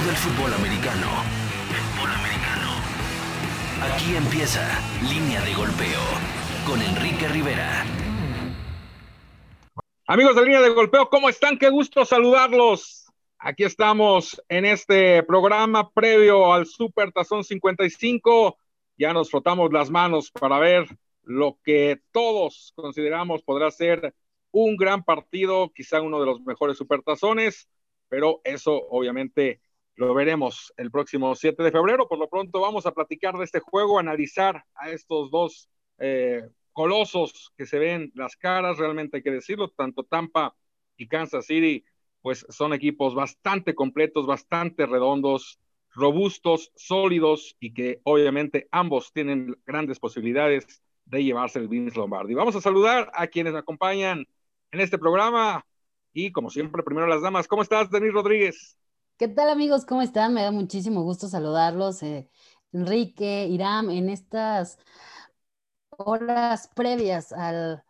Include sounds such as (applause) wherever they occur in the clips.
todo el fútbol americano. Fútbol americano. Aquí empieza Línea de Golpeo con Enrique Rivera. Amigos de Línea de Golpeo, ¿cómo están? Qué gusto saludarlos. Aquí estamos en este programa previo al Super Tazón 55. Ya nos frotamos las manos para ver lo que todos consideramos podrá ser un gran partido, quizá uno de los mejores supertazones, pero eso obviamente lo veremos el próximo 7 de febrero. Por lo pronto vamos a platicar de este juego, analizar a estos dos eh, colosos que se ven las caras, realmente hay que decirlo, tanto Tampa y Kansas City, pues son equipos bastante completos, bastante redondos, robustos, sólidos y que obviamente ambos tienen grandes posibilidades de llevarse el Vince Lombardi. Vamos a saludar a quienes me acompañan en este programa. Y como siempre, primero las damas. ¿Cómo estás, Denis Rodríguez? ¿Qué tal, amigos? ¿Cómo están? Me da muchísimo gusto saludarlos. Eh, Enrique, Iram, en estas horas previas al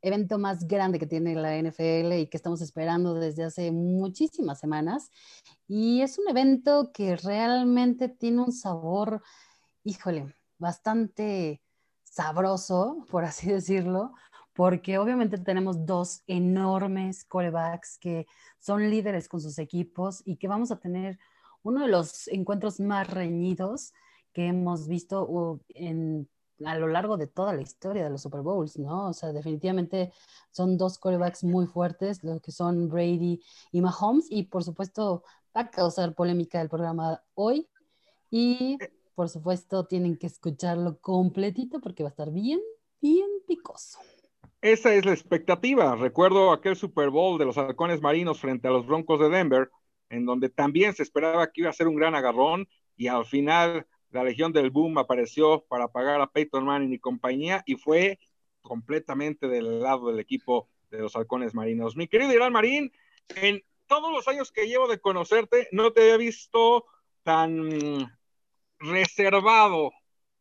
evento más grande que tiene la NFL y que estamos esperando desde hace muchísimas semanas. Y es un evento que realmente tiene un sabor, híjole, bastante sabroso, por así decirlo, porque obviamente tenemos dos enormes corebacks que son líderes con sus equipos y que vamos a tener uno de los encuentros más reñidos que hemos visto en, a lo largo de toda la historia de los Super Bowls, ¿no? O sea, definitivamente son dos corebacks muy fuertes, lo que son Brady y Mahomes, y por supuesto va a causar polémica el programa hoy. Y por supuesto tienen que escucharlo completito porque va a estar bien, bien picoso. Esa es la expectativa. Recuerdo aquel Super Bowl de los halcones marinos frente a los Broncos de Denver, en donde también se esperaba que iba a ser un gran agarrón y al final la Legión del Boom apareció para pagar a Peyton Manning y compañía y fue completamente del lado del equipo de los halcones marinos. Mi querido Irán Marín, en todos los años que llevo de conocerte, no te había visto tan reservado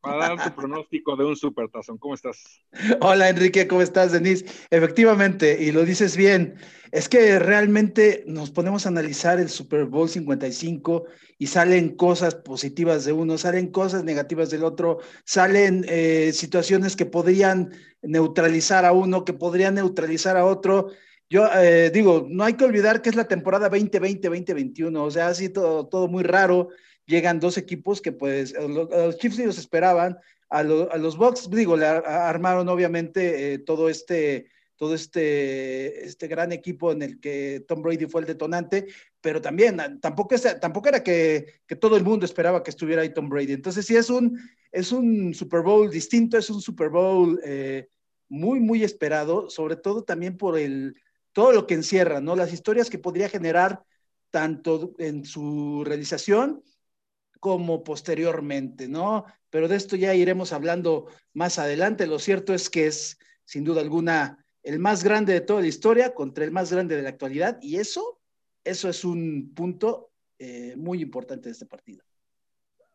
para dar tu pronóstico de un supertazón. ¿Cómo estás? Hola Enrique, ¿cómo estás, Denise? Efectivamente, y lo dices bien, es que realmente nos ponemos a analizar el Super Bowl 55 y salen cosas positivas de uno, salen cosas negativas del otro, salen eh, situaciones que podrían neutralizar a uno, que podrían neutralizar a otro. Yo eh, digo, no hay que olvidar que es la temporada 2020-2021, o sea, ha sido todo muy raro llegan dos equipos que pues los, Chiefs ni los esperaban, a, los Bucks, digo, le armaron obviamente eh, todo este todo este, este gran equipo en el que Tom Brady fue el detonante, pero también tampoco, es, tampoco era que, que, todo el mundo esperaba que estuviera ahí Tom Brady. Entonces sí es un, es un Super Bowl distinto, es un Super Bowl eh, muy, muy esperado, sobre todo también por el, todo lo que encierra, ¿no? Las historias que podría generar tanto en su realización como posteriormente, ¿no? Pero de esto ya iremos hablando más adelante. Lo cierto es que es, sin duda alguna, el más grande de toda la historia contra el más grande de la actualidad y eso, eso es un punto eh, muy importante de este partido.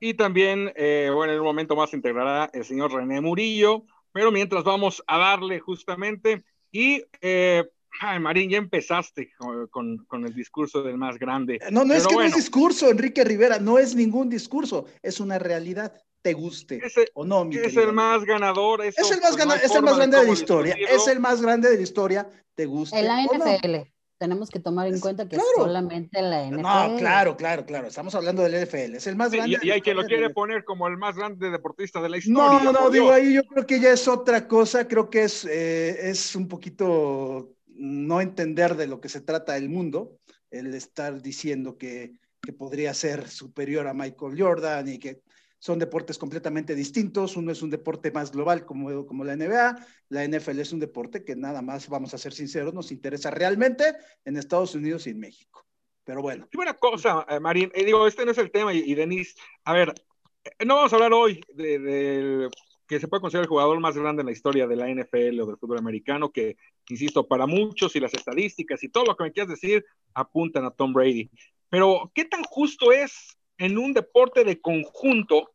Y también, eh, bueno, en un momento más integrará el señor René Murillo, pero mientras vamos a darle justamente y eh, Ay, Marín, ya empezaste con, el discurso del más grande. No, no es que no es discurso, Enrique Rivera, no es ningún discurso, es una realidad. Te guste o no, mi Es el más ganador. es el más, pues, es el más grande de, la historia. Es el más grande de la historia. Te guste. El NFL. Tenemos que tomar en cuenta que es solamente la NFL. No, claro, claro, claro. Estamos hablando del NFL. Es el más grande. y, hay quien lo quiere poner como el más grande deportista de la historia. No, no, digo ahí yo creo que ya es otra cosa. Creo que es, eh, es un poquito no entender de lo que se trata el mundo, el estar diciendo que, podría ser superior a Michael Jordan y que son deportes completamente distintos. Uno es un deporte más global como, como la NBA, la NFL es un deporte que nada más, vamos a ser sinceros, nos interesa realmente en Estados Unidos y en México. Pero bueno. Y una cosa, eh, Marín, eh, digo, este no es el tema, y, y Denise, a ver, eh, no vamos a hablar hoy del que se puede considerar el jugador más grande en la historia de la NFL o del fútbol americano, que, insisto, para muchos y las estadísticas y todo lo que me quieras decir apuntan a Tom Brady. Pero, ¿qué tan justo es en un deporte de conjunto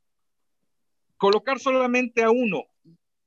colocar solamente a uno?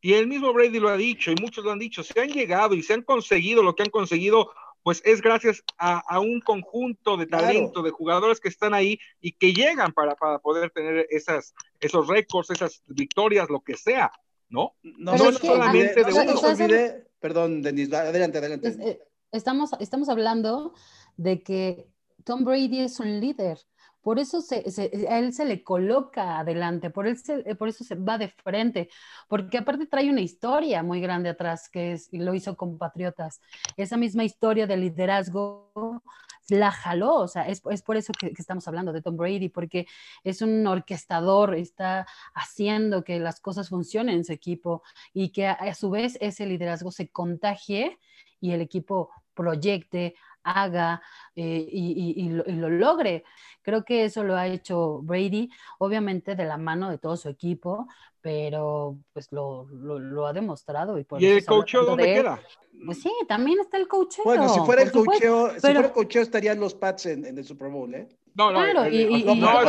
Y el mismo Brady lo ha dicho y muchos lo han dicho, se han llegado y se han conseguido lo que han conseguido pues es gracias a, un conjunto de talento, de jugadores que están ahí y que llegan para, para poder tener esas, esos récords, esas victorias, lo que sea, ¿no? No, no, solamente de uno. perdón, Denis, adelante, adelante. Eh, estamos, estamos hablando de que Tom Brady es un líder. Por eso se, a él se le coloca adelante, por, él por eso se va de frente, porque aparte trae una historia muy grande atrás que es, lo hizo con Patriotas. Esa misma historia de liderazgo la jaló, o sea, es, es por eso que, estamos hablando de Tom Brady, porque es un orquestador, está haciendo que las cosas funcionen en su equipo y que a su vez ese liderazgo se contagie y el equipo proyecte, haga eh, y, lo, logre. Creo que eso lo ha hecho Brady, obviamente de la mano de todo su equipo, pero pues lo, ha demostrado. ¿Y, ¿Y el coacheo dónde queda? Pues sí, también está el coacheo. Bueno, si fuera el coacheo, si fuera el coacheo estarían los Pats en, el Super Bowl, ¿eh? No, no, claro, y, no,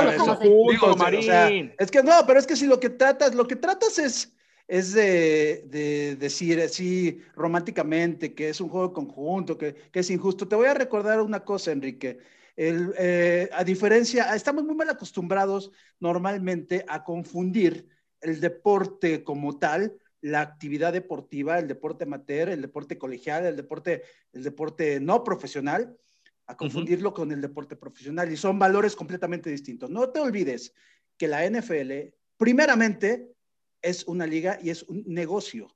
es que no, pero es que si lo que tratas, lo que tratas es es de, decir así románticamente que es un juego conjunto, que, es injusto. Te voy a recordar una cosa, Enrique. Eh, a diferencia, estamos muy mal acostumbrados normalmente a confundir el deporte como tal, la actividad deportiva, el deporte amateur, el deporte colegial, el deporte, el deporte no profesional, a confundirlo con el deporte profesional y son valores completamente distintos. No te olvides que la NFL, primeramente, es una liga y es un negocio.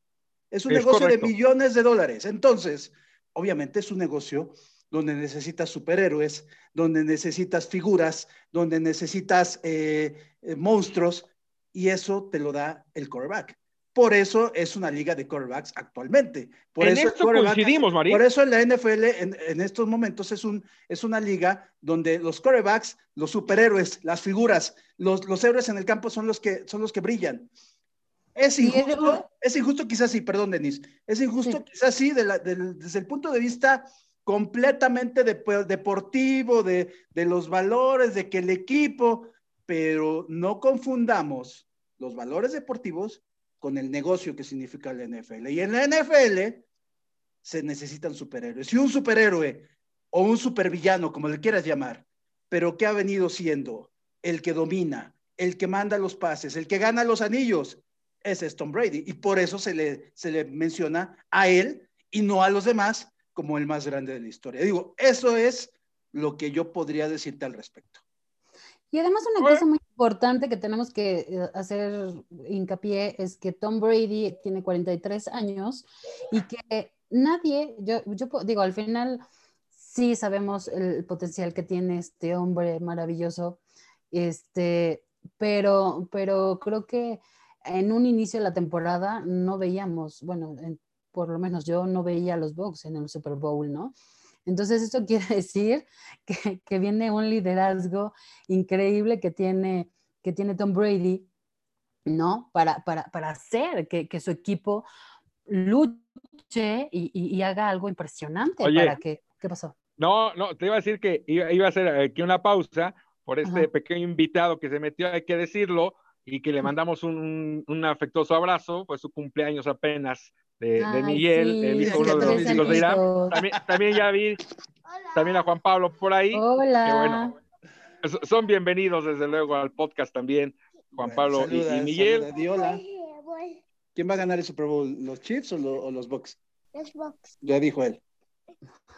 Es un negocio de millones de dólares. Entonces, obviamente es un negocio donde necesitas superhéroes, donde necesitas figuras, donde necesitas eh, eh, monstruos, y eso te lo da el quarterback. Por eso es una liga de quarterbacks actualmente. Por en eso esto coincidimos, María. Por eso en la NFL, en, estos momentos, es, un, es una liga donde los quarterbacks, los superhéroes, las figuras, los, los héroes en el campo son los que, son los que brillan. Es injusto, es injusto quizás sí, perdón, Denis, es injusto quizás sí desde el punto de vista completamente deportivo, de, los valores, de que el equipo, pero no confundamos los valores deportivos con el negocio que significa la NFL. Y en la NFL se necesitan superhéroes. Y un superhéroe o un supervillano, como le quieras llamar, pero que ha venido siendo el que domina, el que manda los pases, el que gana los anillos, ese es Tom Brady. Y por eso se le, se le menciona a él y no a los demás como el más grande de la historia. Digo, eso es lo que yo podría decirte al respecto. Y además una cosa muy importante que tenemos que eh, hacer hincapié es que Tom Brady tiene 43 años y que nadie, yo, yo digo, al final sí sabemos el potencial que tiene este hombre maravilloso, este, pero, pero creo que en un inicio de la temporada no veíamos, bueno, por lo menos yo no veía a los Bucks en el Super Bowl, ¿no? Entonces esto (laughs) quiere decir que, viene un liderazgo increíble que tiene, que tiene Tom Brady, ¿no? Para, para, para hacer que, que, su equipo luche y, y, haga algo impresionante para que... ¿Qué pasó? No, no, te iba a decir que iba, iba a hacer aquí una pausa por este pequeño invitado que se metió, hay que decirlo, y que le mandamos un, un afectuoso abrazo, pues su cumpleaños apenas de, de Miguel, el hijo uno de los hijos de Irán. También, también ya vi también a Juan Pablo por ahí. Hola. Que bueno, son bienvenidos desde luego al podcast también, Juan Pablo y, Miguel. hola. ¿Quién va a ganar el Super Bowl? ¿Los Chiefs o, o los Bucks? Los Bucks. Ya dijo él.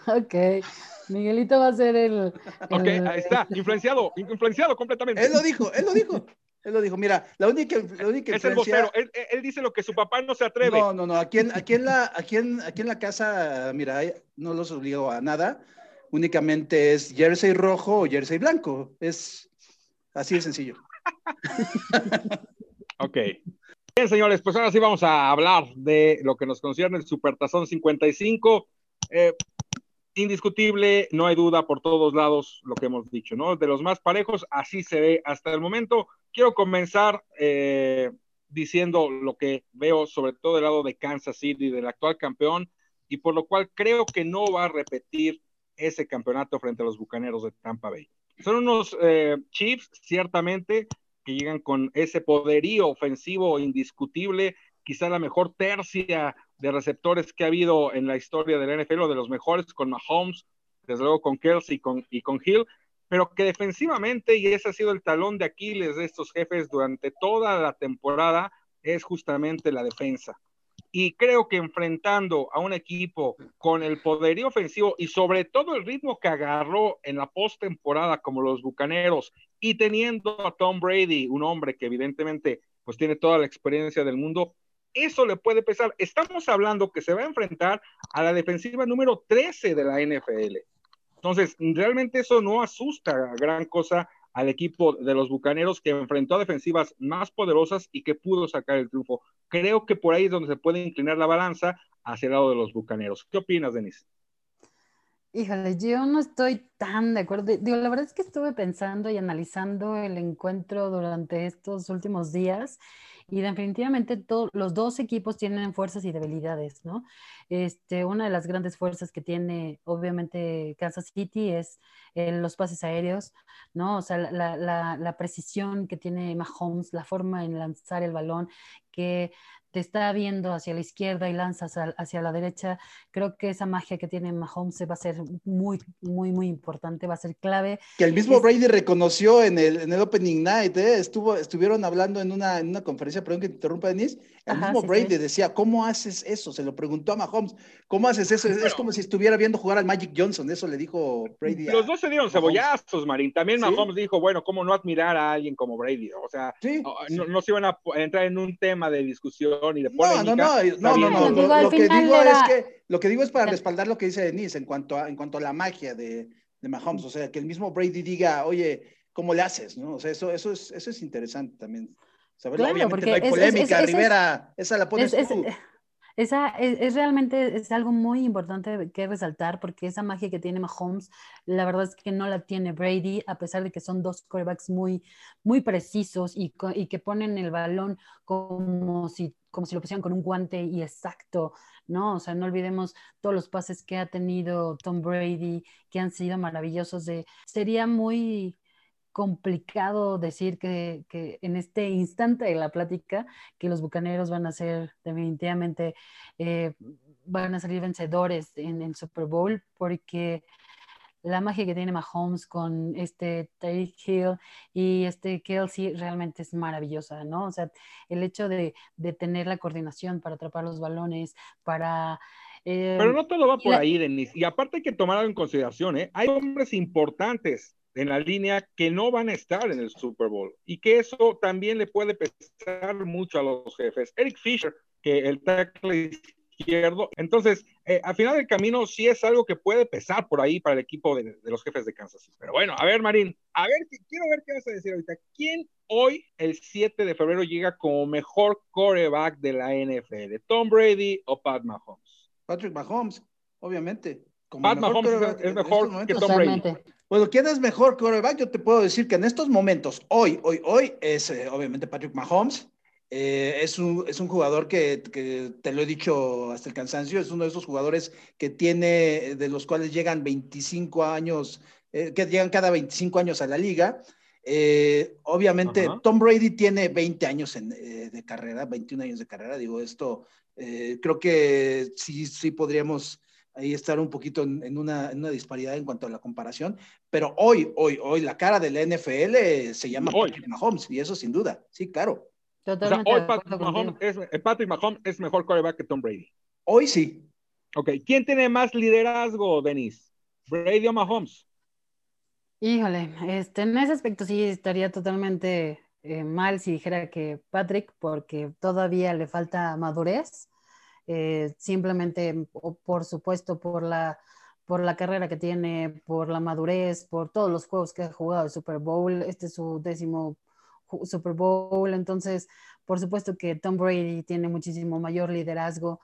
Ok, Miguelito va a ser el, el... Ok, ahí está, influenciado, influenciado completamente. Él lo dijo, él lo dijo. Él lo dijo, mira, la única, la única Es el vocero, él, dice lo que su papá no se atreve. No, no, no, aquí en, aquí en, la, aquí en, aquí en la casa, mira, no los obligo a nada, únicamente es jersey rojo o jersey blanco, es así de sencillo. (laughs) ok. Bien, señores, pues ahora sí vamos a hablar de lo que nos concierne el Supertazón 55. Eh, indiscutible, no hay duda por todos lados lo que hemos dicho, ¿no? De los más parejos, así se ve hasta el momento. Quiero comenzar eh, diciendo lo que veo sobre todo del lado de Kansas City, del actual campeón, y por lo cual creo que no va a repetir ese campeonato frente a los Bucaneros de Tampa Bay. Son unos eh, Chiefs, ciertamente, que llegan con ese poderío ofensivo indiscutible, quizá la mejor tercia de receptores que ha habido en la historia del NFL, o de los mejores, con Mahomes, desde luego con Kelsey y con, y con Hill, pero que defensivamente, y ese ha sido el talón de Aquiles de estos jefes durante toda la temporada, es justamente la defensa. Y creo que enfrentando a un equipo con el poderío ofensivo y sobre todo el ritmo que agarró en la postemporada como los Bucaneros y teniendo a Tom Brady, un hombre que evidentemente pues tiene toda la experiencia del mundo, eso le puede pesar. Estamos hablando que se va a enfrentar a la defensiva número 13 de la NFL. Entonces, realmente eso no asusta gran cosa al equipo de los Bucaneros que enfrentó a defensivas más poderosas y que pudo sacar el triunfo. Creo que por ahí es donde se puede inclinar la balanza hacia el lado de los Bucaneros. ¿Qué opinas, Denise? Híjole, yo no estoy tan de acuerdo. Digo, la verdad es que estuve pensando y analizando el encuentro durante estos últimos días y definitivamente los dos equipos tienen fuerzas y debilidades, ¿no? Este, una de las grandes fuerzas que tiene, obviamente, Kansas City es eh, los pases aéreos, ¿no? O sea, la, la, la, precisión que tiene Mahomes, la forma en lanzar el balón, que te está viendo hacia la izquierda y lanzas hacia la derecha, creo que esa magia que tiene Mahomes va a ser muy, muy, muy importante, va a ser clave. Que el mismo Brady reconoció en el, en el Opening Night, ¿eh? Estuvo, estuvieron hablando en una, en una conferencia, perdón que te interrumpa, Denise, el mismo Brady decía, ¿cómo haces eso? Se lo preguntó a Mahomes, ¿cómo haces eso? Es, como si estuviera viendo jugar al Magic Johnson, eso le dijo Brady. Los dos se dieron cebollazos, Marín. También Mahomes dijo, bueno, ¿cómo no admirar a alguien como Brady? O sea, no, no se iban a entrar en un tema de discusión y de No, no, no, no, no, Lo, que digo es que, lo que digo es para respaldar lo que dice Denise en cuanto a, en cuanto a la magia de, de Mahomes. O sea, que el mismo Brady diga, oye, ¿cómo le haces? ¿no? O sea, eso, eso, es, eso es interesante también. Saber, claro, obviamente no hay polémica, Rivera, esa la pones tú. Esa es, realmente es algo muy importante que resaltar porque esa magia que tiene Mahomes, la verdad es que no la tiene Brady, a pesar de que son dos quarterbacks muy, muy precisos y, y que ponen el balón como si, como si lo pusieran con un guante y exacto, ¿no? O sea, no olvidemos todos los pases que ha tenido Tom Brady, que han sido maravillosos. De, sería muy, complicado decir que, en este instante de la plática que los bucaneros van a ser definitivamente, eh, van a salir vencedores en el Super Bowl porque la magia que tiene Mahomes con este Tyreek Hill y este Kelsey realmente es maravillosa, ¿no? O sea, el hecho de, tener la coordinación para atrapar los balones, para... Eh, Pero no todo va por ahí, Denis. Y aparte hay que tomarlo en consideración, ¿eh? Hay hombres importantes en la línea que no van a estar en el Super Bowl y que eso también le puede pesar mucho a los jefes. Eric Fisher, que el tackle izquierdo, entonces eh, al final del camino sí es algo que puede pesar por ahí para el equipo de, los jefes de Kansas. Pero bueno, a ver Marín, a ver, quiero ver qué vas a decir ahorita. ¿Quién hoy, el 7 de febrero, llega como mejor coreback de la NFL? ¿Tom Brady o Pat Mahomes? Patrick Mahomes, obviamente. Pat Mahomes es, mejor que Tom Brady. Bueno, ¿quién es mejor quarterback? Yo te puedo decir que en estos momentos, hoy, hoy, hoy, es eh, obviamente Patrick Mahomes. Eh, es, un, es un jugador que, que, te lo he dicho hasta el cansancio, es uno de esos jugadores que tiene, de los cuales llegan 25 años, eh, que llegan cada 25 años a la liga. obviamente, Tom Brady tiene 20 años en, de carrera, 21 años de carrera. Digo, esto creo que sí, sí podríamos ahí estar un poquito en, una, disparidad en cuanto a la comparación, pero hoy, hoy, hoy la cara del NFL se llama Patrick Mahomes, y eso sin duda, sí, claro. Totalmente hoy Patrick Mahomes, es, eh, Patrick Mahomes, es, mejor quarterback que Tom Brady. Hoy sí. Ok, ¿quién tiene más liderazgo, Denis? ¿Brady o Mahomes? Híjole, este, en ese aspecto sí estaría totalmente eh, mal si dijera que Patrick, porque todavía le falta madurez eh, simplemente, por supuesto, por la, por la carrera que tiene, por la madurez, por todos los juegos que ha jugado el Super Bowl. Este es su décimo Super Bowl, entonces, por supuesto que Tom Brady tiene muchísimo mayor liderazgo,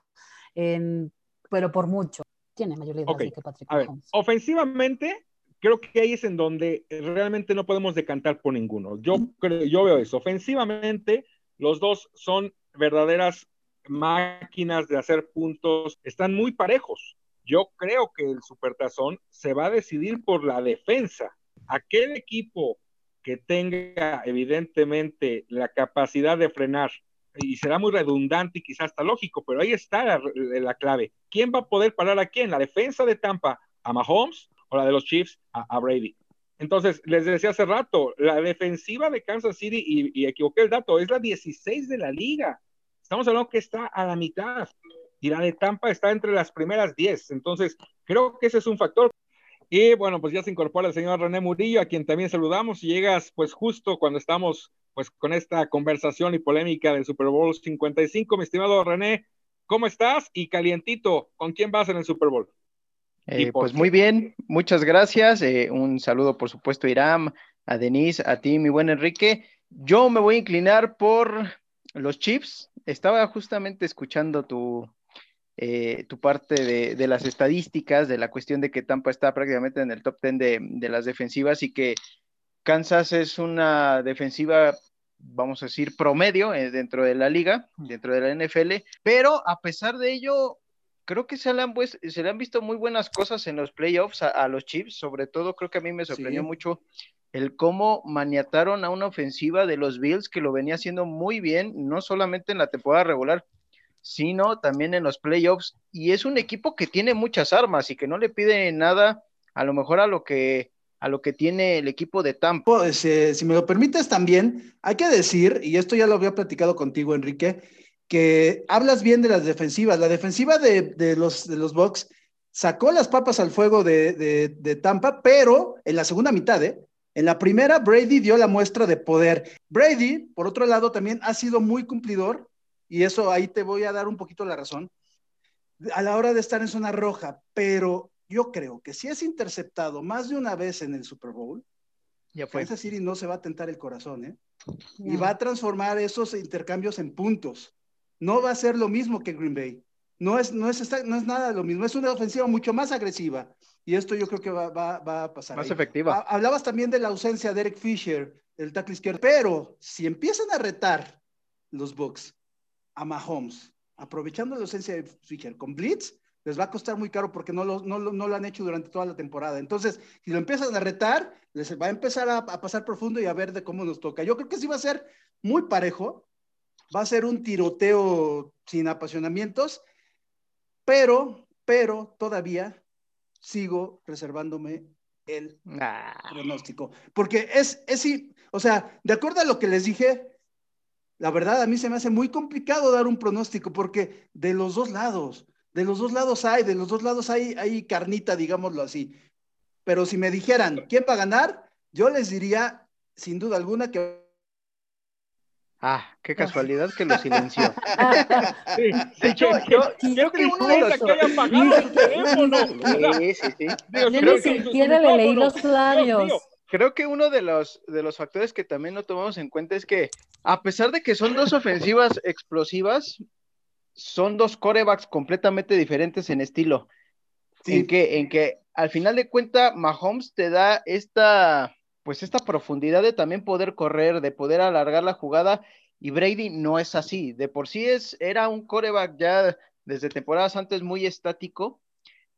pero por mucho. Tiene mayor liderazgo que Patrick ofensivamente, creo que ahí es en donde realmente no podemos decantar por ninguno. Yo, creo, yo veo eso. Ofensivamente, los dos son verdaderas máquinas de hacer puntos están muy parejos. Yo creo que el supertazón se va a decidir por la defensa. Aquel equipo que tenga evidentemente la capacidad de frenar y será muy redundante y quizás hasta lógico, pero ahí está la, la, clave. ¿Quién va a poder parar a quién? ¿La defensa de Tampa a Mahomes o la de los Chiefs a, Brady? Entonces, les decía hace rato, la defensiva de Kansas City, y, equivoqué el dato, es la 16 de la liga. Estamos hablando que está a la mitad. Y la de Tampa está entre las primeras 10. Entonces, creo que ese es un factor. Y bueno, pues ya se incorpora el señor René Murillo, a quien también saludamos. Y llegas pues justo cuando estamos pues con esta conversación y polémica del Super Bowl 55. Mi estimado René, ¿cómo estás? Y calientito, ¿con quién vas en el Super Bowl? Eh, pues muy bien, muchas gracias. Eh, un saludo, por supuesto, a Iram, a Denise, a ti, mi buen Enrique. Yo me voy a inclinar por los Chiefs. Estaba justamente escuchando tu, eh, tu parte de, las estadísticas, de la cuestión de que Tampa está prácticamente en el top 10 de, de las defensivas y que Kansas es una defensiva, vamos a decir, promedio eh, dentro de la liga, dentro de la NFL, pero a pesar de ello, creo que se le han, pues, se le han visto muy buenas cosas en los playoffs a, los Chiefs, sobre todo creo que a mí me sorprendió mucho el cómo maniataron a una ofensiva de los Bills que lo venía haciendo muy bien, no solamente en la temporada regular, sino también en los playoffs. Y es un equipo que tiene muchas armas y que no le pide nada, a lo mejor a lo que a lo que tiene el equipo de Tampa. Pues, eh, si me lo permites también, hay que decir, y esto ya lo había platicado contigo, Enrique, que hablas bien de las defensivas. La defensiva de, los, de los Bucks sacó las papas al fuego de, Tampa, pero en la segunda mitad, ¿eh? En la primera, Brady dio la muestra de poder. Brady, por otro lado, también ha sido muy cumplidor, y eso ahí te voy a dar un poquito la razón, a la hora de estar en zona roja, pero yo creo que si es interceptado más de una vez en el Super Bowl, ya Kansas City no se va a tentar el corazón, ¿eh? Y va a transformar esos intercambios en puntos. No va a ser lo mismo que Green Bay. No es, no es, no es nada lo mismo. Es una ofensiva mucho más agresiva. Y esto yo creo que va, va, a pasar. Más efectiva. Hablabas también de la ausencia de Eric Fisher, el tackle izquierdo. Pero si empiezan a retar los Bucks a Mahomes, aprovechando la ausencia de Fisher con Blitz, les va a costar muy caro porque no lo, no, no lo han hecho durante toda la temporada. Entonces, si lo empiezan a retar, les va a empezar a, pasar profundo y a ver de cómo nos toca. Yo creo que sí va a ser muy parejo, va a ser un tiroteo sin apasionamientos, pero, pero todavía sigo reservándome el ah. pronóstico. Porque es, es, o sea, de acuerdo a lo que les dije, la verdad a mí se me hace muy complicado dar un pronóstico porque de los dos lados, de los dos lados hay, de los dos lados hay, hay carnita, digámoslo así. Pero si me dijeran quién va a ganar, yo les diría, sin duda alguna, que Ah, qué casualidad que lo silenció. (laughs) Sí, sí, yo, yo, que uno de los... que haya apagado el teléfono. (laughs) Sí, sí, sí. Yo ni siquiera le leí los labios. Creo que uno de los, de los factores que también no tomamos en cuenta es que, a pesar de que son dos ofensivas explosivas, son dos corebacks completamente diferentes en estilo. En, que, en que al final de cuentas Mahomes te da esta, pues esta profundidad de también poder correr, de poder alargar la jugada, y Brady no es así. De por sí es, era un coreback ya desde temporadas antes muy estático,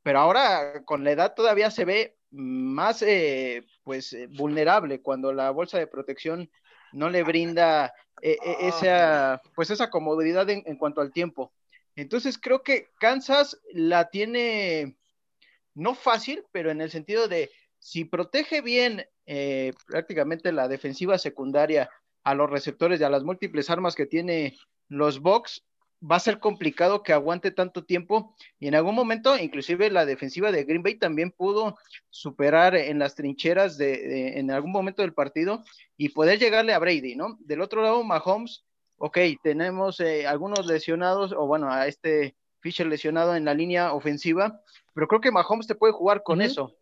pero ahora con la edad todavía se ve más eh, pues eh, vulnerable cuando la bolsa de protección no le brinda eh, eh, esa, pues esa comodidad en, cuanto al tiempo. Entonces creo que Kansas la tiene no fácil, pero en el sentido de si protege bien eh, prácticamente la defensiva secundaria a los receptores y a las múltiples armas que tiene los Bucks, va a ser complicado que aguante tanto tiempo y en algún momento, inclusive la defensiva de Green Bay también pudo superar en las trincheras de, en algún momento del partido y poder llegarle a Brady, ¿no? Del otro lado, Mahomes, ok, tenemos eh, algunos lesionados, o bueno, a este Fisher lesionado en la línea ofensiva, pero creo que Mahomes te puede jugar con eso.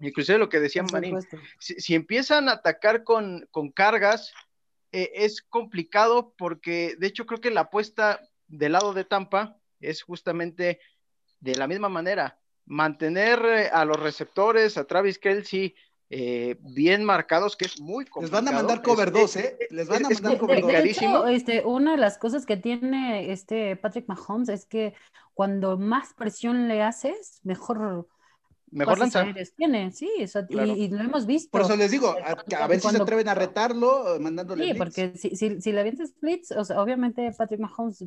Inclusive lo que decía Marín, si, empiezan a atacar con, con cargas, eh, es complicado porque de hecho creo que la apuesta del lado de Tampa es justamente de la misma manera, mantener eh, a los receptores, a Travis Kelsey, eh, bien marcados, que es muy complicado. Les van a mandar cover 2, ¿eh? Les van a mandar cover 2. este, una de las cosas que tiene este Patrick Mahomes es que cuando más presión le haces, mejor Mejor pases lanza. aéreos tiene, sí, eso- y- Claro. y, lo hemos visto. Por eso les digo, a, a ver si se Cuando- atreven a retarlo eh, mandándole Sí, blitz. porque si, si, si le avientas blitz, o sea, obviamente Patrick Mahomes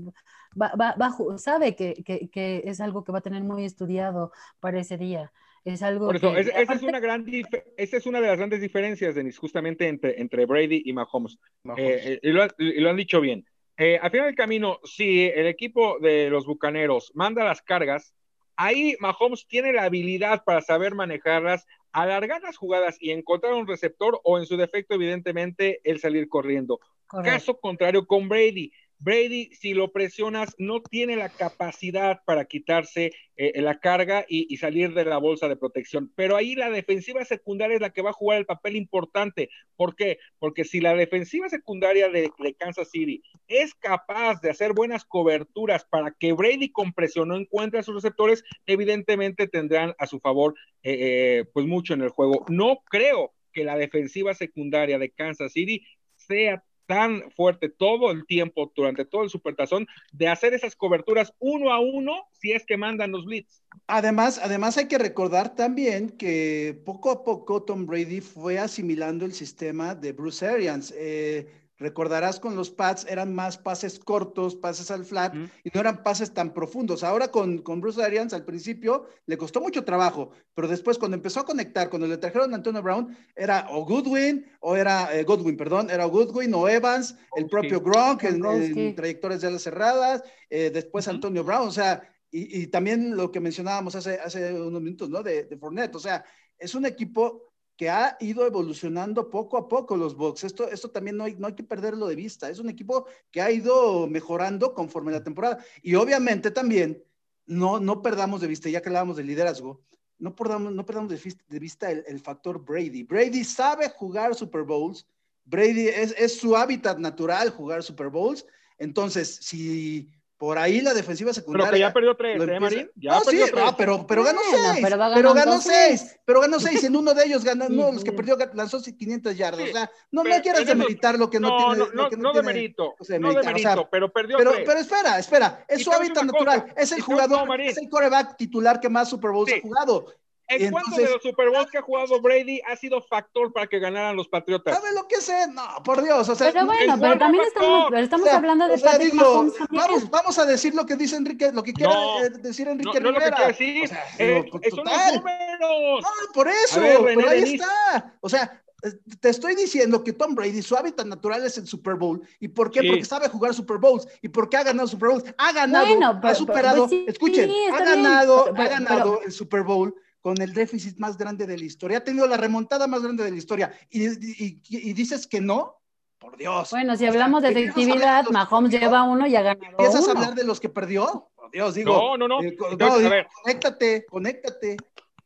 va, va- va sabe que, que, que es algo que va a tener muy estudiado para ese día. Es algo Por eso, que, es- esa es una gran dif- esa es una de las grandes diferencias, Denis, justamente entre, entre Brady y Mahomes. Mahomes. Eh, eh, y, lo, han- y lo han dicho bien. Eh, al final del camino, si el equipo de los Bucaneros manda las cargas, ahí Mahomes tiene la habilidad para saber manejarlas, alargar las jugadas y encontrar un receptor o en su defecto, evidentemente, el salir corriendo. correcto. Caso contrario con Brady. Brady, si lo presionas, no tiene la capacidad para quitarse eh, la carga y, salir de la bolsa de protección. Pero ahí la defensiva secundaria es la que va a jugar el papel importante. ¿Por qué? Porque si la defensiva secundaria de, Kansas City es capaz de hacer buenas coberturas para que Brady con presión no encuentre a sus receptores, evidentemente tendrán a su favor eh, eh, pues mucho en el juego. No creo que la defensiva secundaria de Kansas City sea tan fuerte todo el tiempo durante todo el supertazón de hacer esas coberturas uno a uno si es que mandan los blitz. Además, además hay que recordar también que poco a poco Tom Brady fue asimilando el sistema de Bruce Arians. Eh, recordarás con los Pats eran más pases cortos, pases al flat y no eran pases tan profundos. Ahora con, con Bruce Arians al principio le costó mucho trabajo, pero después cuando empezó a conectar, cuando le trajeron a Antonio Brown, era o Goodwin o era eh, Godwin, perdón, era Goodwin o Evans, el propio Gronk en, trayectorias de alas cerradas, eh, después. Antonio Brown, o sea, y, y también lo que mencionábamos hace, hace unos minutos, ¿no? De, de Fournette, o sea, es un equipo que ha ido evolucionando poco a poco los Bucks. Esto, esto también no hay, no hay que perderlo de vista. Es un equipo que ha ido mejorando conforme la temporada. Y obviamente también no, no perdamos de vista, ya que hablábamos de liderazgo, no perdamos, no perdamos de, vis- de vista el, el factor Brady. Brady sabe jugar Super Bowls. Brady es, es su hábitat natural jugar Super Bowls. Entonces, si por ahí la defensiva Pero secundaria. que ya perdió tres, ¿eh, Marín? Ya no, sí, perdió tres. ah, pero, pero ganó Bueno, seis. pero Pero, ganó seis. seis. Pero ganó seis. En uno de ellos ganó, (laughs) de los que perdió lanzó 500 yardas. Sí, o sea, no, pero no quieras demeritar lo que no, no, tiene. no, lo no, que no tiene- demerito, o sea, no o sea, pero perdió pero, tres. pero espera, espera, es su hábitat cosa, natural, es el jugador, no, es el coreback titular que más Super Bowls Sí. ha jugado. ¿En entonces- de los Super Bowls que ha jugado Brady ha sido factor para que ganaran los Patriotas? ¿Sabe lo que es? eh? No, por Dios, o sea, Pero bueno, pero también factor. estamos, pero estamos o sea, hablando de o sea, Patrick digo, Mahomes vamos, vamos a decir lo que dice Enrique, lo que quiera No, eh, decir No, Enrique no es lo que Rivera. decir, O sea, eh, digo, total. números. No, por eso, ver, René pero ahí Denis. está. O sea, eh, te estoy diciendo que Tom Brady, su hábitat natural es el Super Bowl. ¿Y por qué? Sí. Porque sabe jugar Super Bowls. ¿Y por qué ha ganado Super Bowls? Ha ganado, Bueno, ha pero- superado, pues sí, escuchen, sí, ha está bien, ganado, pero- ha pero- ganado pero- el Super Bowl con el déficit más grande de la historia. Ha tenido la remontada más grande de la historia. Y, y- dices que no, por Dios. Bueno, si O sea, hablamos de ¿empiezas a efectividad, Mahomes lleva uno y ha ganado ¿Empiezas a uno. hablar de los que perdió? Por Dios, digo. No, no, no. eh, Entonces, no, a ver. conéctate, conéctate.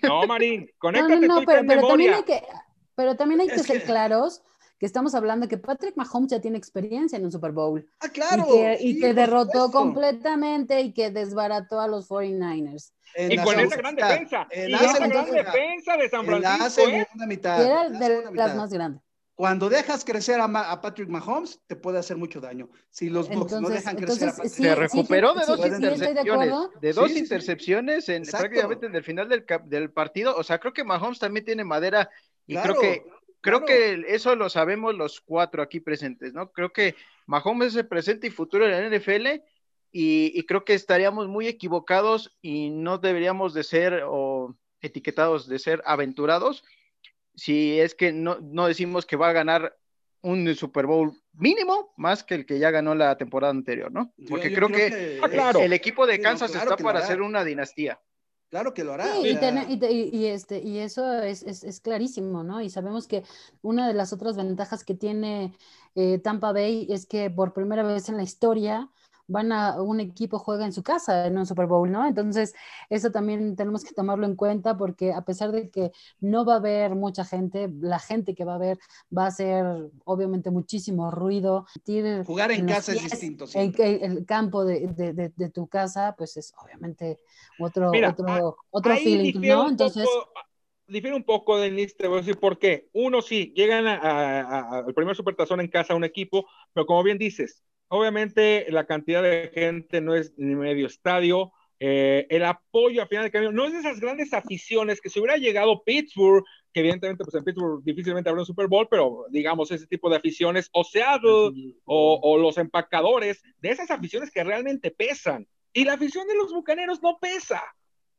No, Marín, No, conéctate no, no, tú y pero, pero también hay que, pero también hay que Es ser que- claros que estamos hablando que Patrick Mahomes ya tiene experiencia en un Super Bowl Ah, claro. y que, y sí, que por derrotó supuesto. completamente y que desbarató a los 49ers. En Y con esa gran mitad, defensa. en Y la esa segunda gran segunda- defensa de San en la Francisco, ¿eh? segunda mitad. Era de las mitad. más grandes. Cuando dejas crecer a, Ma- a Patrick Mahomes, te puede hacer mucho daño. Si los Bucks no Entonces- dejan crecer a Patrick sí, se recuperó de sí, dos sí, sí, estoy de intercepciones. De dos Sí, sí, sí. intercepciones en prácticamente en el final del, partido. O sea, creo que Mahomes también tiene madera y Claro, creo que creo claro. que eso lo sabemos los cuatro aquí presentes, ¿no? Creo que Mahomes es el presente y futuro de la NFL y, y creo que estaríamos muy equivocados y no deberíamos de ser o etiquetados de ser aventurados si es que no, no decimos que va a ganar un Super Bowl mínimo más que el que ya ganó la temporada anterior, ¿no? Porque yo creo, que, claro. el equipo de Kansas claro está para hacer una dinastía. Claro que lo hará. Sí, y este, y eso es, es- es clarísimo, ¿no? Y sabemos que una de las otras ventajas que tiene eh, Tampa Bay es que por primera vez en la historia van a un equipo juega en su casa en un Super Bowl, ¿no? Entonces, eso también tenemos que tomarlo en cuenta porque a pesar de que no va a haber mucha gente, la gente que va a ver va a hacer obviamente muchísimo ruido. Jugar en casa es pies distinto en siempre. que el campo de, de- de- de tu casa, pues es obviamente otro, Mira, otro, otro Ahí feeling, ¿no? Entonces, poco, difiere un poco, Denis, te voy a decir por qué. Uno sí, llegan a- a- a- al primer supertazón en casa un equipo, pero como bien dices, obviamente la cantidad de gente no es ni medio estadio, eh, el apoyo a final de camino, no es de esas grandes aficiones que si hubiera llegado Pittsburgh, que evidentemente pues en Pittsburgh difícilmente habrá un Super Bowl, pero digamos ese tipo de aficiones, o Seattle, o, o los empacadores, de esas aficiones que realmente pesan. Y la afición de los bucaneros no pesa.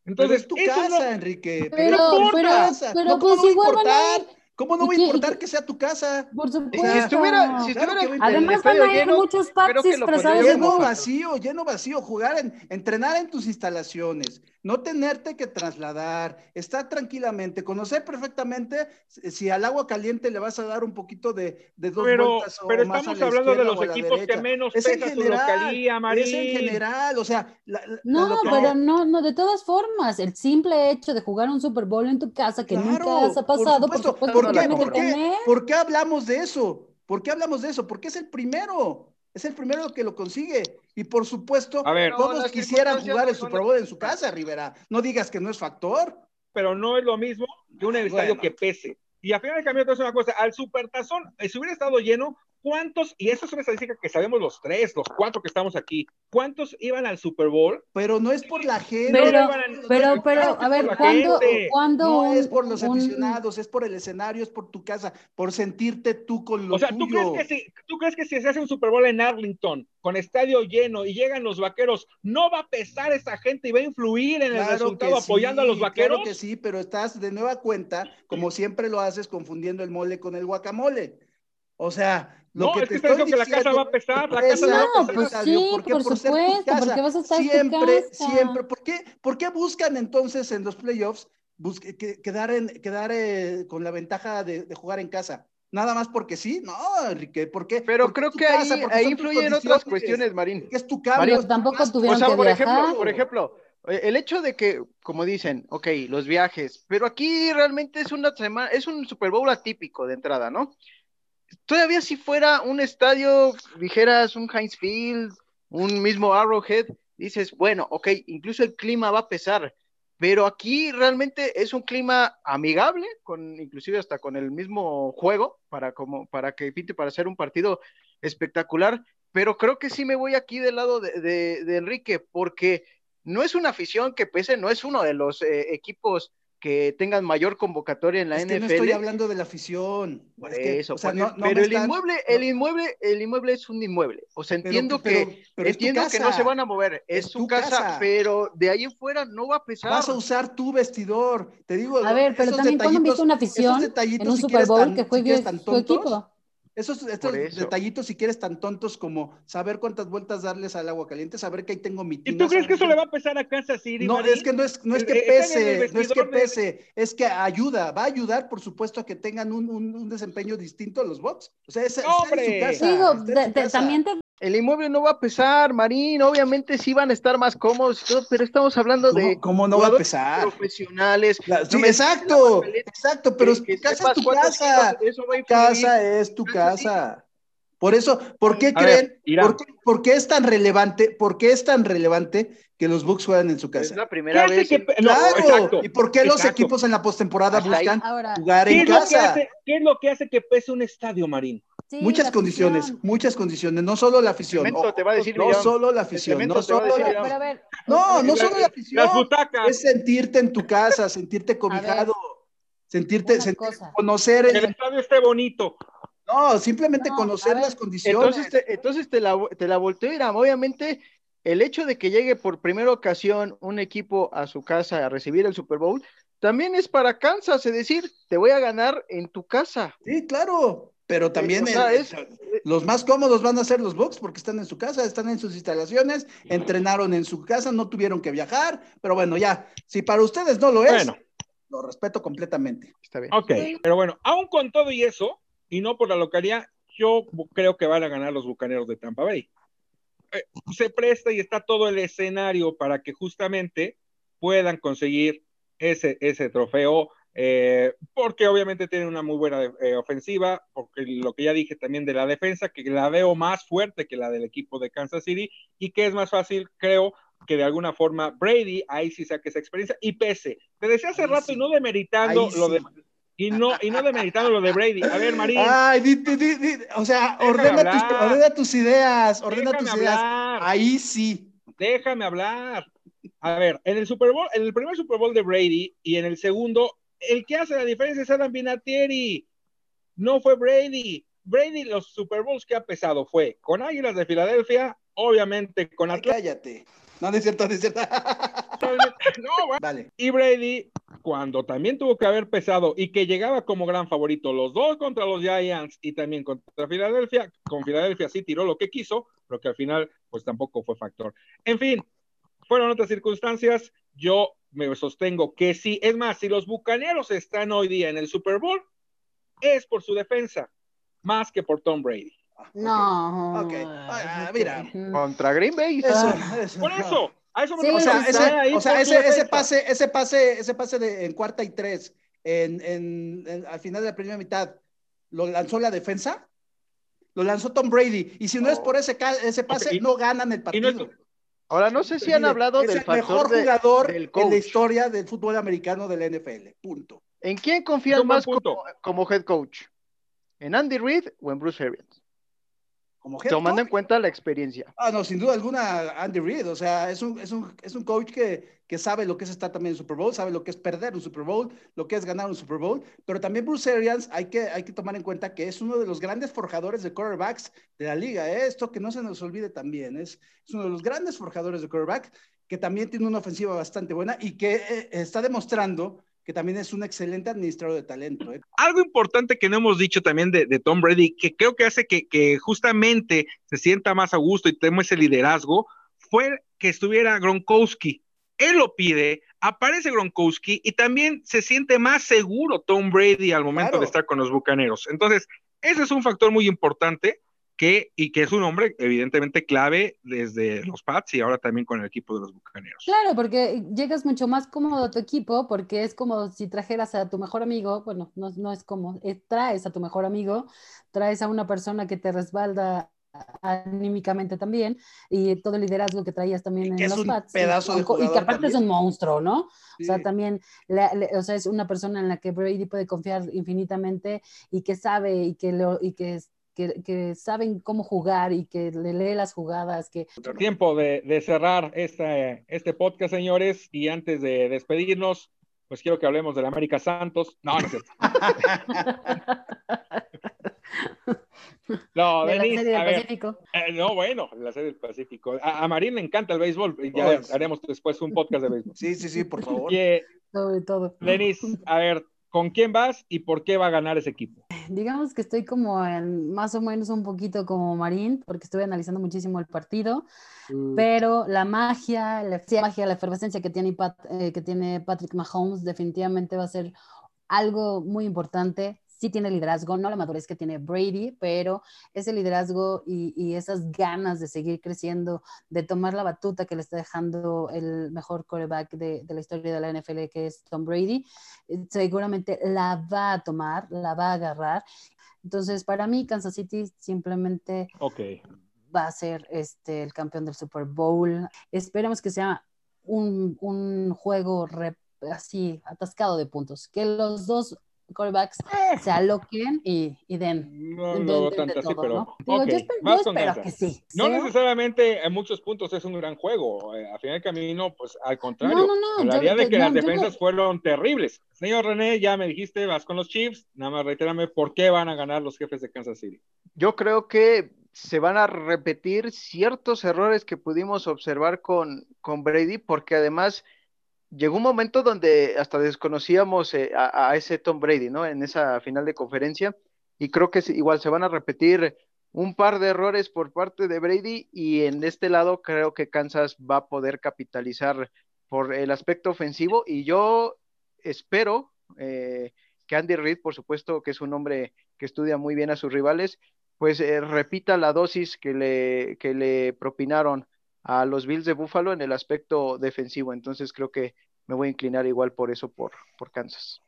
Entonces, es tu casa, Enrique. Pero, pero, pero, no, pues igual van a ir ¿Cómo no va a importar que sea tu casa? Por supuesto. Si estuviera, si estuviera claro Además van a ir muchos packs disfrazados Lleno vacío, lleno vacío, jugar, en, entrenar en tus instalaciones, no tenerte que trasladar, estar tranquilamente, conocer perfectamente si al agua caliente le vas a dar un poquito de, de dos pero, vueltas o Pero más estamos a la hablando de los equipos que menos Es en su localía, Marín. Es en general, o sea... la- la- No, pero no, no, de todas formas, el simple hecho de jugar un Super Bowl en tu casa que Claro, nunca has pasado, por supuesto. supuesto, ¿Por qué? ¿Por qué? ¿Por qué hablamos de eso? ¿Por qué hablamos de eso? Porque es el primero. Es el primero que lo consigue. Y por supuesto, A ver. Todos quisieran jugar el Super Bowl en su casa, Rivera. No digas que no es factor. pero no es lo mismo que un estadio Bueno. que pese. Y al final de cambio, te voy a una cosa, al Supertazón, eh, si hubiera estado lleno, ¿cuántos, y eso es una estadística que sabemos los tres, los cuatro que estamos aquí, ¿cuántos iban al Super Bowl? Pero no es por la gente. Pero, no pero, pero, a ver, ¿cuándo, cuándo No un- es por los un- aficionados, es por el escenario, es por tu casa, por sentirte tú con lo O sea, ¿tú tuyo. crees, que si, ¿tú crees que si se hace un Super Bowl en Arlington, con estadio lleno, y llegan los vaqueros, no va a pesar esa gente y va a influir en el Claro resultado apoyando a los vaqueros? Claro que sí, pero estás de nueva cuenta, como siempre lo haces, confundiendo el mole con el guacamole. O sea, lo No, que es te que estoy diciendo que la casa va a pesar, la casa va a No, pesar. pues sí, ¿por qué? por ser tu supuesto, casa. porque vas a estar en tu siempre, casa. siempre. ¿Por qué, ¿Por qué buscan entonces en los playoffs busque- que- quedar, en, quedar eh, con la ventaja de, de jugar en casa? Nada más porque sí, no, Enrique, ¿por qué? Pero Porque creo que ahí, casa, ahí tus influyen otras cuestiones, Marín. porque es tu cambio. Mario, es tu tampoco tuvieron O sea, que por viajar. ejemplo, por ejemplo, eh, el hecho de que, como dicen, ok, los viajes, pero aquí realmente es una semana, es un Super Bowl atípico de entrada, ¿no? Todavía si fuera un estadio, dijeras un Heinz Field, un mismo Arrowhead, dices, bueno, ok, incluso el clima va a pesar, pero aquí realmente es un clima amigable, con inclusive hasta con el mismo juego, para como, para que pinte para hacer un partido espectacular, pero creo que sí me voy aquí del lado de, de- Enrique, porque no es una afición que pese, no es uno de los eh, equipos que tengan mayor convocatoria en la Es que NFL. no estoy hablando de la afición. Por Es que, eso, o sea, por- no- no pero el están- inmueble, el inmueble, el inmueble es un inmueble. O sea, entiendo pero- que, pero tu entiendo que no se van a mover, es, Es su tu casa, casa. pero de ahí en fuera no va a pesar. Vas a usar tu vestidor. Te digo, A ver, pero esos también cuando viste una afición en un si Super Bowl tan- que si tan su tontos, equipo. Esos, estos detallitos, si quieres, tan tontos como saber cuántas vueltas darles al agua caliente, saber que ahí tengo mi ¿Y tina, tú crees que eso le va a pesar a Kansas City? No, Marín? es que no es, no es El- que el pese, no es que pese, es que ayuda, va a ayudar, por supuesto, a que tengan un, un- un desempeño distinto a los Bucks. O sea, es, está en ¡Hombre! su casa. Digo, está en de- su de- casa. también te El inmueble no va a pesar, Marín, obviamente sí van a estar más cómodos, y todo, pero estamos hablando ¿Cómo, de cómo no va a pesar? profesionales. La- sí, exacto, la- exacto, pero que- tu que casa es tu casa. kilos, eso va a influir. casa es tu casa. Por eso, ¿por qué A creen? ver. ¿por, qué, por qué es tan relevante? ¿Por qué es tan relevante que los Bucks juegan en su Es casa? la ¿Qué primera vez. que en- pe- no, claro. exacto, ¿Y por qué los equipos en la postemporada buscan ahora. jugar ¿Qué en es, lo que casa? hace, ¿Qué es lo que hace que pese un estadio, Marín? Sí, Muchas condiciones, afición. muchas condiciones, no solo la afición. Cemento te va a decir, no solo la afición, no solo decir, la- Pero, ver, no, no La- solo la afición. Las butacas. Es sentirte en tu casa, sentirte cobijado, sentirte, conocer, Que el- el estadio esté bonito. no, simplemente No, conocer las condiciones. Entonces te, entonces te la, te la volteo, Irán. Obviamente, el hecho de que llegue por primera ocasión un equipo a su casa a recibir el Super Bowl, también es para Kansas, es decir, te voy a ganar en tu casa. Sí, claro, pero también o sea, el- es- los más cómodos van a ser los Bucks porque están en su casa, están en sus instalaciones, entrenaron en su casa, no tuvieron que viajar, pero bueno, ya, si para ustedes no lo es, Bueno. lo respeto completamente. Está bien. Ok, pero bueno, aún con todo y eso, y no por la localidad, yo creo que van a ganar los bucaneros de Tampa Bay. Eh, se presta y está todo el escenario para que justamente puedan conseguir ese, ese trofeo, eh, porque obviamente tienen una muy buena eh, ofensiva, porque lo que ya dije también de la defensa, que la veo más fuerte que la del equipo de Kansas City, y que es más fácil, creo, que de alguna forma Brady ahí sí saque esa experiencia y pese. Te decía hace Ahí rato sí. y no demeritando Ahí lo sí. de y no, y no demeritando lo de Brady. A ver, Marín, Ay, di- di- di- o sea, ordena tus, ordena tus ideas, ordena déjame tus ideas. hablar, Ahí sí. déjame hablar. A ver, en el Super Bowl, en el primer Super Bowl de Brady y en el segundo, el que hace la diferencia es Adam Vinatieri. No fue Brady. Brady, los Super Bowls que ha pesado fue con Águilas de Filadelfia, obviamente con Atlanta. cállate. No, no es cierto, no es cierto. No, bueno. (laughs) Vale. Y Brady, cuando también tuvo que haber pesado y que llegaba como gran favorito, los dos contra los Giants y también contra Filadelfia, con Filadelfia sí tiró lo que quiso, pero que al final pues tampoco fue factor. En fin, fueron otras circunstancias, yo me sostengo que sí, es más, si los Bucaneros están hoy día en el Super Bowl, es por su defensa, más que por Tom Brady. No. Ok. Ah, mira. Mm. Contra Green Bay. Eso, Ah. eso. Por eso, a eso me Sí, O sea, ese, o sea, ese, ese pase, ese pase, ese pase de, en cuarta y tres, en, en- en- al final de la primera mitad, ¿lo lanzó la defensa? Lo lanzó Tom Brady. Y si no es por ese, ca- ese pase, no ganan el y partido. no es- Ahora, no sé si han hablado es del el factor mejor de- jugador del en la historia del fútbol americano de la NFL. Punto. ¿En quién buen más punto. como, como head coach? ¿En Andy Reid o en Bruce Arians? Como head Tomando en coach. cuenta la experiencia. Ah, no, sin duda alguna, Andy Reid. O sea, es un, es un, es un coach que, que sabe lo que es estar también en Super Bowl, sabe lo que es perder un Super Bowl, lo que es ganar un Super Bowl. Pero también Bruce Arians, hay que, hay que tomar en cuenta que es uno de los grandes forjadores de quarterbacks de la liga. ¿eh? Esto que no se nos olvide también. Es, es uno de los grandes forjadores de quarterback que también tiene una ofensiva bastante buena y que eh, está demostrando que también es un excelente administrador de talento. ¿eh? algo importante que no hemos dicho también de, de Tom Brady, que creo que hace que, que justamente se sienta más a gusto y tenga ese liderazgo, fue que estuviera Gronkowski. Él lo pide, aparece Gronkowski y también se siente más seguro Tom Brady al momento Claro. de estar con los Bucaneros. Entonces, ese es un factor muy importante que, y que es un hombre evidentemente clave desde los Pats y ahora también con el equipo de los Bucaneros. Claro, porque llegas mucho más cómodo a tu equipo, porque es como si trajeras a tu mejor amigo, bueno, no, no es como, eh, traes a tu mejor amigo, traes a una persona que te respalda anímicamente también, y todo el liderazgo que traías también en es los un Pats, y pedazo de con- y que aparte es un monstruo, ¿no? O sea, también, la- o sea, es una persona en la que Brady puede confiar infinitamente y que sabe y que, lo, y que, que, que saben cómo jugar y que le lee las jugadas, que Tiempo de, de cerrar esta, este podcast, señores, y antes de despedirnos, pues quiero que hablemos del América Santos. No, no cierto. (laughs) No, de la serie del a ver, Pacífico. eh, no, bueno, la serie del Pacífico. A, a Marín le encanta el béisbol, ya haremos después un podcast de béisbol. Sí, sí, sí, por (laughs) favor. Oye, Sobre todo. Denis, a ver, ¿con quién vas y por qué va a ganar ese equipo? Digamos que estoy como en más o menos un poquito como Marín, porque estuve analizando muchísimo el partido, pero la magia, la, magia, la efervescencia que tiene, Pat- eh, que tiene Patrick Mahomes definitivamente va a ser algo muy importante. Sí tiene liderazgo, no la madurez que tiene Brady, pero ese liderazgo y, y esas ganas de seguir creciendo, de tomar la batuta que le está dejando el mejor quarterback de, de la historia de la NFL, que es Tom Brady, eh, seguramente la va a tomar, la va a agarrar. Entonces, para mí, Kansas City simplemente va a ser este, el campeón del Super Bowl. Esperemos que sea un, un juego re- así, atascado de puntos. Que los dos quarterbacks se aloquen y, y den. No den- lo veo den de tanto así, todo, pero. ¿no? Digo, ok, yo espero, vas yo con espero Kansas. que sí. No sea- necesariamente en muchos puntos es un gran juego. Eh, a final del camino, pues al contrario. No, no, no, Hablaría yo- de que las yo defensas fueron terribles. Señor René, ya me dijiste, vas con los Chiefs. Nada más reitérame por qué van a ganar los jefes de Kansas City. Yo creo que se van a repetir ciertos errores que pudimos observar con, con Brady, porque además llegó un momento donde hasta desconocíamos eh, a, ese Tom Brady, ¿no? En esa final de conferencia, y creo que igual se van a repetir un par de errores por parte de Brady, y en este lado creo que Kansas va a poder capitalizar por el aspecto ofensivo, y yo espero eh, que Andy Reid, por supuesto, que es un hombre que estudia muy bien a sus rivales, pues eh, repita la dosis que le, que le propinaron a los Bills de Buffalo en el aspecto defensivo. Entonces creo que me voy a inclinar igual por eso, por, por Kansas.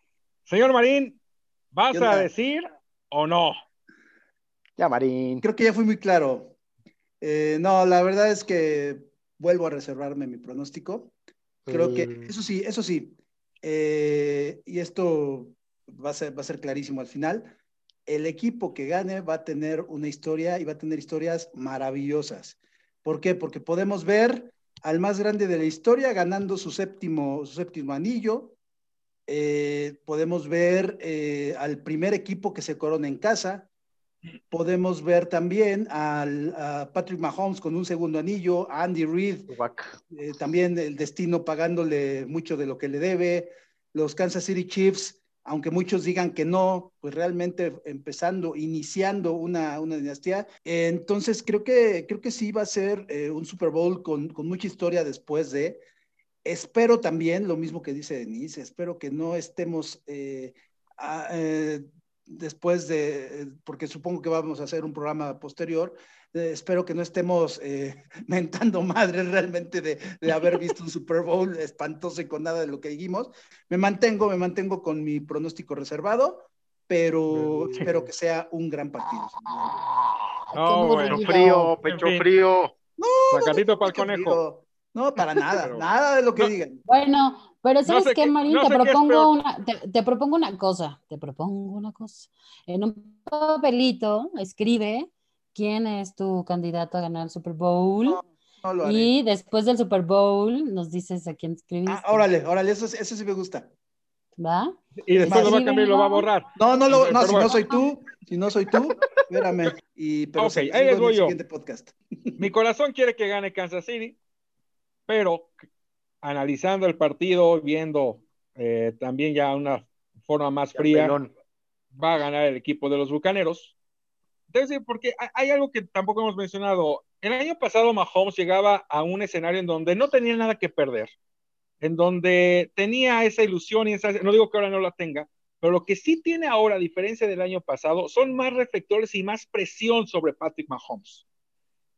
Señor Marín, ¿vas ¿Qué a decir o no? Ya, Marín. Creo que ya fui muy claro. Eh, no, la verdad es que vuelvo a reservarme mi pronóstico. Creo que, Mm. eso sí, eso sí, eh, y esto va a, ser, va a ser clarísimo al final, el equipo que gane va a tener una historia y va a tener historias maravillosas. ¿Por qué? Porque podemos ver al más grande de la historia, ganando su séptimo, su séptimo anillo. Eh, podemos ver eh, al primer equipo que se corona en casa. Podemos ver también al, a Patrick Mahomes con un segundo anillo, a Andy Reid, eh, también el destino pagándole mucho de lo que le debe. Los Kansas City Chiefs aunque muchos digan que no, pues realmente empezando, iniciando una, una dinastía. entonces creo que, creo que sí va a ser eh, un Super Bowl con, con, mucha historia después de. Espero también, lo mismo que dice Denise, espero que no estemos eh, eh, después de, porque supongo que vamos a hacer un programa posterior, eh, espero que no estemos eh, (laughs) mentando madres realmente de, de, haber visto un Super Bowl espantoso y con nada de lo que dijimos. Me mantengo, me mantengo con mi pronóstico reservado, pero espero que sea un gran partido. No, bueno, frío, pecho frío. No, no, para el conejo. No, para (laughs) nada, nada de lo que digan. Bueno, pero ¿sabes qué, Marín? te, propongo una, te, te, propongo una cosa, te propongo una cosa. En un papelito escribe quién es tu candidato a ganar el Super Bowl. y después del Super Bowl nos dices a quién escribiste. Ah, órale, órale, eso, eso sí me gusta. ¿Va? Y después lo va a cambiar y lo va a borrar. No, no, lo, no si no soy tú, si no soy tú, espérame. Y, pero ok, ahí les voy yo. Podcast. (laughs) Mi corazón quiere que gane Kansas City, pero analizando el partido, viendo eh, también ya una forma más fría, va a ganar el equipo de los Bucaneros. Entonces, porque hay algo que tampoco hemos mencionado. El año pasado Mahomes llegaba a un escenario en donde no tenía nada que perder, en donde tenía esa ilusión y esa, no digo que ahora no la tenga, pero lo que sí tiene ahora, a diferencia del año pasado, son más reflectores y más presión sobre Patrick Mahomes.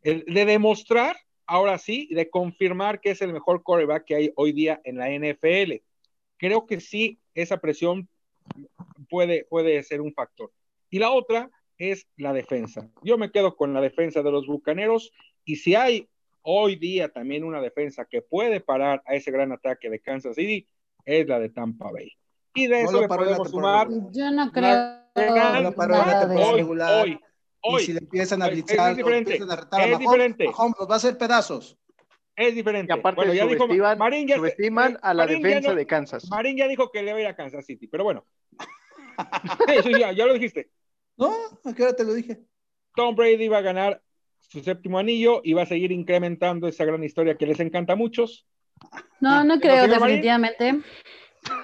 El, de demostrar, ahora sí, de confirmar que es el mejor quarterback que hay hoy día en la NFL. Creo que sí, esa presión puede, puede ser un factor. Y la otra es la defensa. Yo me quedo con la defensa de los Bucaneros y si hay hoy día también una defensa que puede parar a ese gran ataque de Kansas City, es la de Tampa Bay. Y de eso le podemos sumar. Yo no creo. No hoy, hoy, hoy, y si le empiezan a blitzar, es diferente. A retar es a diferente. Mahomes los va a hacer pedazos. Es diferente. Y aparte bueno, ya dijo, Marín ya, subestiman a la Marín defensa no, de Kansas. Marín ya dijo que le va a ir a Kansas City, pero bueno. (laughs) sí, ya, ya lo dijiste. No, ¿a qué hora te lo dije? Tom Brady va a ganar su séptimo anillo y va a seguir incrementando esa gran historia que les encanta a muchos. No, no creo, definitivamente.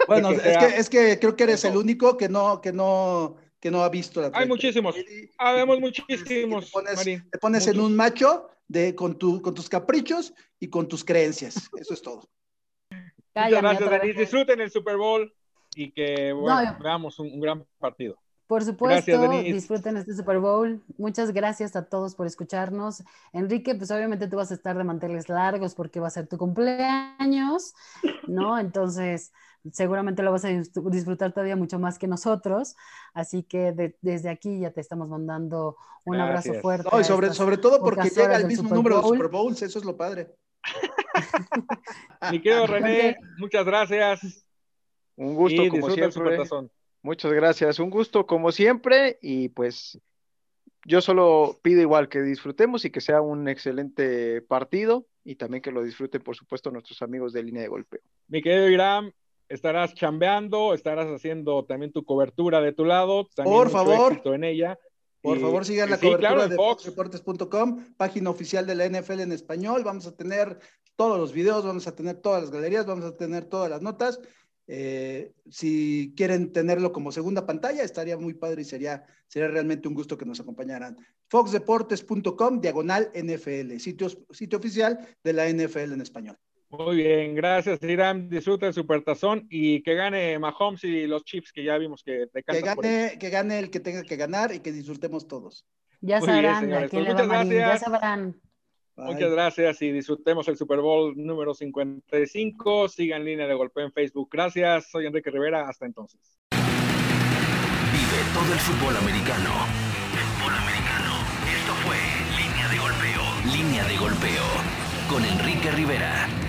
Bueno, es, que, es que creo que eres el único que no, que no, que no ha visto la Hay muchísimos. Habemos muchísimos. Te pones, te pones en un macho de, con, tu, con tus caprichos y con tus creencias. Eso es todo. Muchas gracias, Denis. Disfruten el Super Bowl y que bueno, veamos un, un gran partido. Por supuesto, disfruten este Super Bowl. Muchas gracias a todos por escucharnos. Enrique, pues obviamente tú vas a estar de manteles largos porque va a ser tu cumpleaños, ¿no? Entonces, seguramente lo vas a disfrutar todavía mucho más que nosotros. Así que desde aquí ya te estamos mandando un abrazo fuerte. y sobre, sobre todo porque llega el mismo número de Super Bowls, eso es lo padre. Mi querido (laughs) René, muchas gracias. Un gusto, como siempre. Muchas gracias, un gusto como siempre y pues yo solo pido igual que disfrutemos y que sea un excelente partido y también que lo disfruten por supuesto nuestros amigos de línea de golpeo. Mi querido Irán, estarás chambeando, estarás haciendo también tu cobertura de tu lado, por favor, en ella. Por favor, sigan la cobertura de foxdeportes.com, página oficial de la NFL en español. Vamos a tener todos los videos, vamos a tener todas las galerías, vamos a tener todas las notas eh, si quieren tenerlo como segunda pantalla, estaría muy padre y sería, sería realmente un gusto que nos acompañaran. Foxdeportes.com, diagonal NFL, sitio, sitio oficial de la NFL en español. Muy bien, gracias, Irán. Disfruta el supertazón y que gane Mahomes y los Chiefs que ya vimos que te que gane, que gane el que tenga que ganar y que disfrutemos todos. Ya sabrán, bien, pues muchas gracias. ya sabrán. Muchas gracias y disfrutemos el Super Bowl número 55. Sigan línea de golpe en Facebook. Gracias. Soy Enrique Rivera. Hasta entonces. Vive todo el fútbol americano. Fútbol americano. Esto fue Línea de Golpeo. Línea de Golpeo. Con Enrique Rivera.